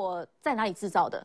我在哪里制造的？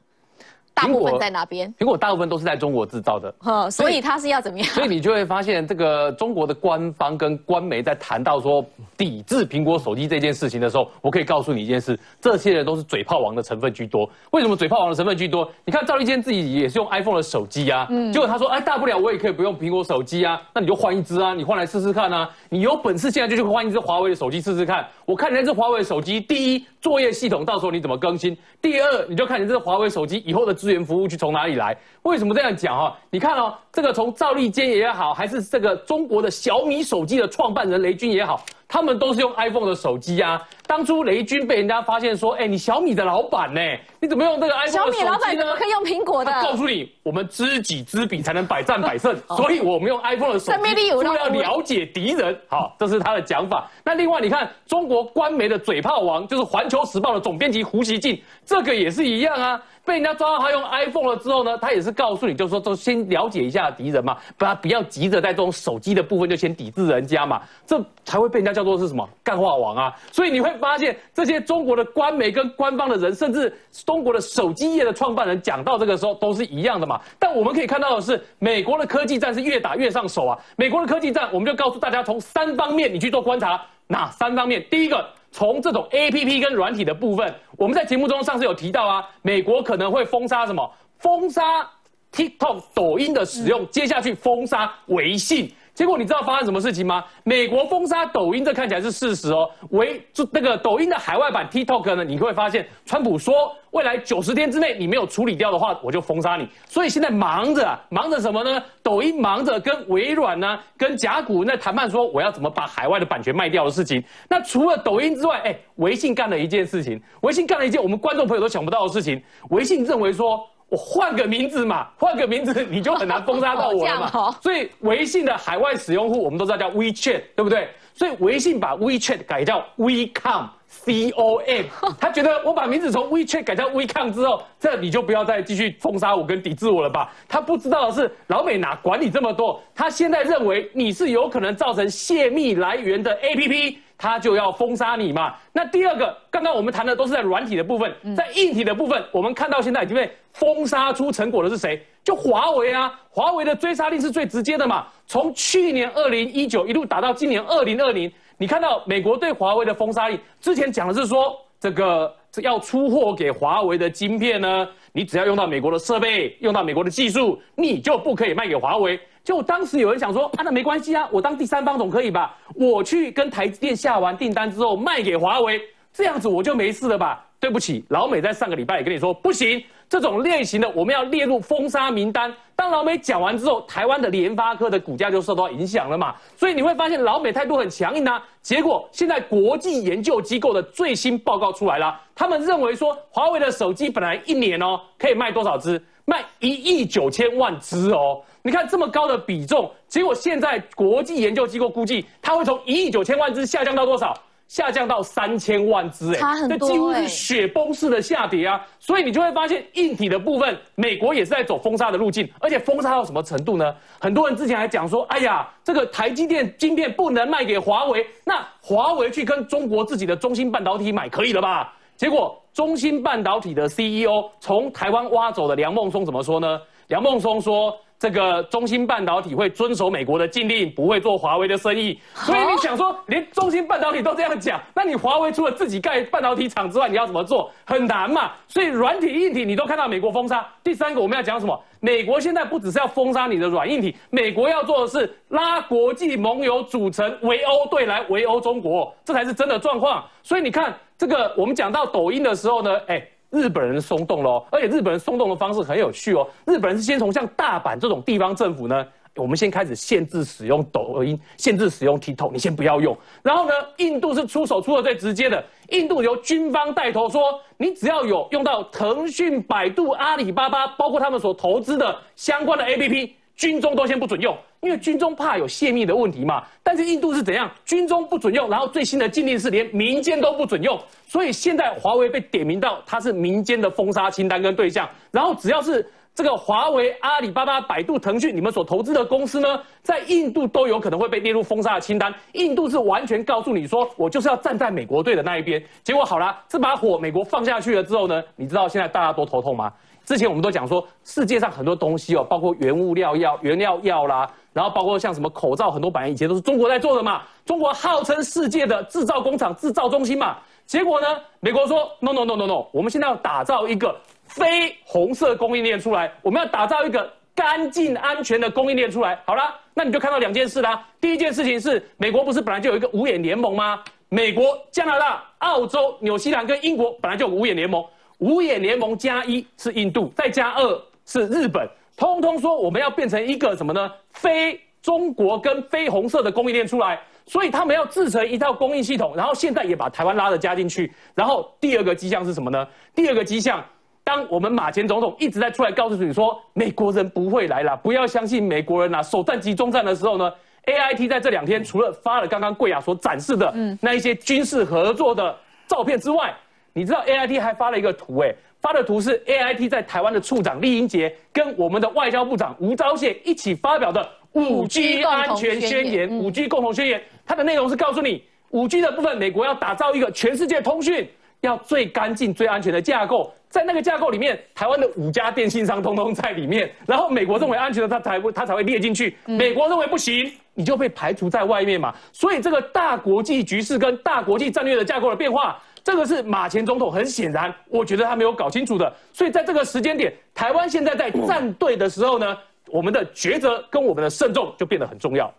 大部分在哪边？苹果大部分都是在中国制造的，呃，所以它是要怎么样？所以你就会发现，这个中国的官方跟官媒在谈到说抵制苹果手机这件事情的时候，我可以告诉你一件事：这些人都是嘴炮王的成分居多。为什么嘴炮王的成分居多？你看赵立坚自己也是用 iPhone 的手机啊，嗯结果他说：“哎，大不了我也可以不用苹果手机啊，那你就换一只啊，你换来试试看啊，你有本事现在就去换一只华为的手机试试看。我看你那只华为手机，第一作业系统到时候你怎么更新？第二，你就看你这个华为手机以后的资源服务去从哪里来？为什么这样讲哈？你看哦，这个从赵立坚也好，还是这个中国的小米手机的创办人雷军也好。他们都是用 iPhone 的手机呀！当初雷军被人家发现说：“哎，你小米的老板呢？你怎么用这个 iPhone 的手机呢？”小米老板怎么可以用苹果的？告诉你，我们知己知彼才能百战百胜，所以我们用 iPhone 的手机，就要了解敌人。好，这是他的讲法。那另外，你看中国官媒的嘴炮王，就是《环球时报》的总编辑胡锡进，这个也是一样啊。被人家抓到他用 iPhone 了之后呢，他也是告诉你，就是说，都先了解一下敌人嘛，不要不要急着在这种手机的部分就先抵制人家嘛，这才会被人家叫做是什么干话王啊。所以你会发现，这些中国的官媒跟官方的人，甚至中国的手机业的创办人，讲到这个时候都是一样的嘛。但我们可以看到的是，美国的科技战是越打越上手啊。美国的科技战，我们就告诉大家，从三方面你去做观察，哪三方面？第一个。从这种 A P P 跟软体的部分，我们在节目中上次有提到啊，美国可能会封杀什么？封杀 TikTok、抖音的使用，接下去封杀微信。结果你知道发生什么事情吗？美国封杀抖音，这看起来是事实哦。为就那个抖音的海外版 TikTok 呢，你会发现，川普说未来九十天之内你没有处理掉的话，我就封杀你。所以现在忙着忙着什么呢？抖音忙着跟微软呢、跟甲骨文在谈判，说我要怎么把海外的版权卖掉的事情。那除了抖音之外，哎，微信干了一件事情，微信干了一件我们观众朋友都想不到的事情。微信认为说。我换个名字嘛，换个名字你就很难封杀到我了嘛。所以微信的海外使用户，我们都知道叫 WeChat，对不对？所以微信把 WeChat 改叫 WeCom，C O M。他觉得我把名字从 WeChat 改叫 WeCom 之后，这你就不要再继续封杀我跟抵制我了吧？他不知道的是，老美哪管你这么多？他现在认为你是有可能造成泄密来源的 APP。他就要封杀你嘛？那第二个，刚刚我们谈的都是在软体的部分，在硬体的部分，我们看到现在已经被封杀出成果的是谁？就华为啊！华为的追杀令是最直接的嘛？从去年二零一九一路打到今年二零二零，你看到美国对华为的封杀令，之前讲的是说这个要出货给华为的晶片呢，你只要用到美国的设备，用到美国的技术，你就不可以卖给华为。就当时有人想说啊，那没关系啊，我当第三方总可以吧？我去跟台积电下完订单之后卖给华为，这样子我就没事了吧？对不起，老美在上个礼拜也跟你说不行，这种类型的我们要列入封杀名单。当老美讲完之后，台湾的联发科的股价就受到影响了嘛？所以你会发现老美态度很强硬啊。结果现在国际研究机构的最新报告出来了，他们认为说华为的手机本来一年哦可以卖多少只？卖一亿九千万只哦。你看这么高的比重，结果现在国际研究机构估计，它会从一亿九千万只下降到多少？下降到三千万只，哎，这几乎是雪崩式的下跌啊！所以你就会发现，硬体的部分，美国也是在走封杀的路径，而且封杀到什么程度呢？很多人之前还讲说，哎呀，这个台积电晶片不能卖给华为，那华为去跟中国自己的中芯半导体买可以了吧？结果中芯半导体的 CEO 从台湾挖走的梁孟松怎么说呢？梁孟松说。这个中芯半导体会遵守美国的禁令，不会做华为的生意。所以你想说，连中芯半导体都这样讲，那你华为除了自己盖半导体厂之外，你要怎么做？很难嘛。所以软体、硬体你都看到美国封杀。第三个我们要讲什么？美国现在不只是要封杀你的软硬体，美国要做的是拉国际盟友组成围殴队来围殴中国，这才是真的状况。所以你看这个，我们讲到抖音的时候呢，哎。日本人松动喽，而且日本人松动的方式很有趣哦。日本人是先从像大阪这种地方政府呢，我们先开始限制使用抖音，限制使用 TikTok，你先不要用。然后呢，印度是出手出的最直接的，印度由军方带头说，你只要有用到腾讯、百度、阿里巴巴，包括他们所投资的相关的 APP。军中都先不准用，因为军中怕有泄密的问题嘛。但是印度是怎样？军中不准用，然后最新的禁令是连民间都不准用。所以现在华为被点名到它是民间的封杀清单跟对象，然后只要是这个华为、阿里巴巴、百度、腾讯，你们所投资的公司呢，在印度都有可能会被列入封杀的清单。印度是完全告诉你说，我就是要站在美国队的那一边。结果好了，这把火美国放下去了之后呢，你知道现在大家多头痛吗？之前我们都讲说，世界上很多东西哦，包括原物料药、原料药啦，然后包括像什么口罩，很多本来以前都是中国在做的嘛，中国号称世界的制造工厂、制造中心嘛。结果呢，美国说 no no no no no，我们现在要打造一个。非红色供应链出来，我们要打造一个干净安全的供应链出来。好了，那你就看到两件事啦。第一件事情是，美国不是本来就有一个五眼联盟吗？美国、加拿大、澳洲、纽西兰跟英国本来就有五眼联盟，五眼联盟加一是印度，再加二是日本，通通说我们要变成一个什么呢？非中国跟非红色的供应链出来，所以他们要制成一套供应系统，然后现在也把台湾拉着加进去。然后第二个迹象是什么呢？第二个迹象。当我们马前总统一直在出来告诉你说美国人不会来了，不要相信美国人啦，首战集中战的时候呢，A I T 在这两天除了发了刚刚贵亚所展示的那一些军事合作的照片之外，你知道 A I T 还发了一个图，哎，发的图是 A I T 在台湾的处长厉英杰跟我们的外交部长吴钊燮一起发表的五 G 安全宣言，五 G 共同宣言，它的内容是告诉你五 G 的部分，美国要打造一个全世界通讯要最干净、最安全的架构。在那个架构里面，台湾的五家电信商通通在里面，然后美国认为安全的，它才会它才会列进去。美国认为不行，你就被排除在外面嘛。所以这个大国际局势跟大国际战略的架构的变化，这个是马前总统很显然，我觉得他没有搞清楚的。所以在这个时间点，台湾现在在站队的时候呢，我们的抉择跟我们的慎重就变得很重要。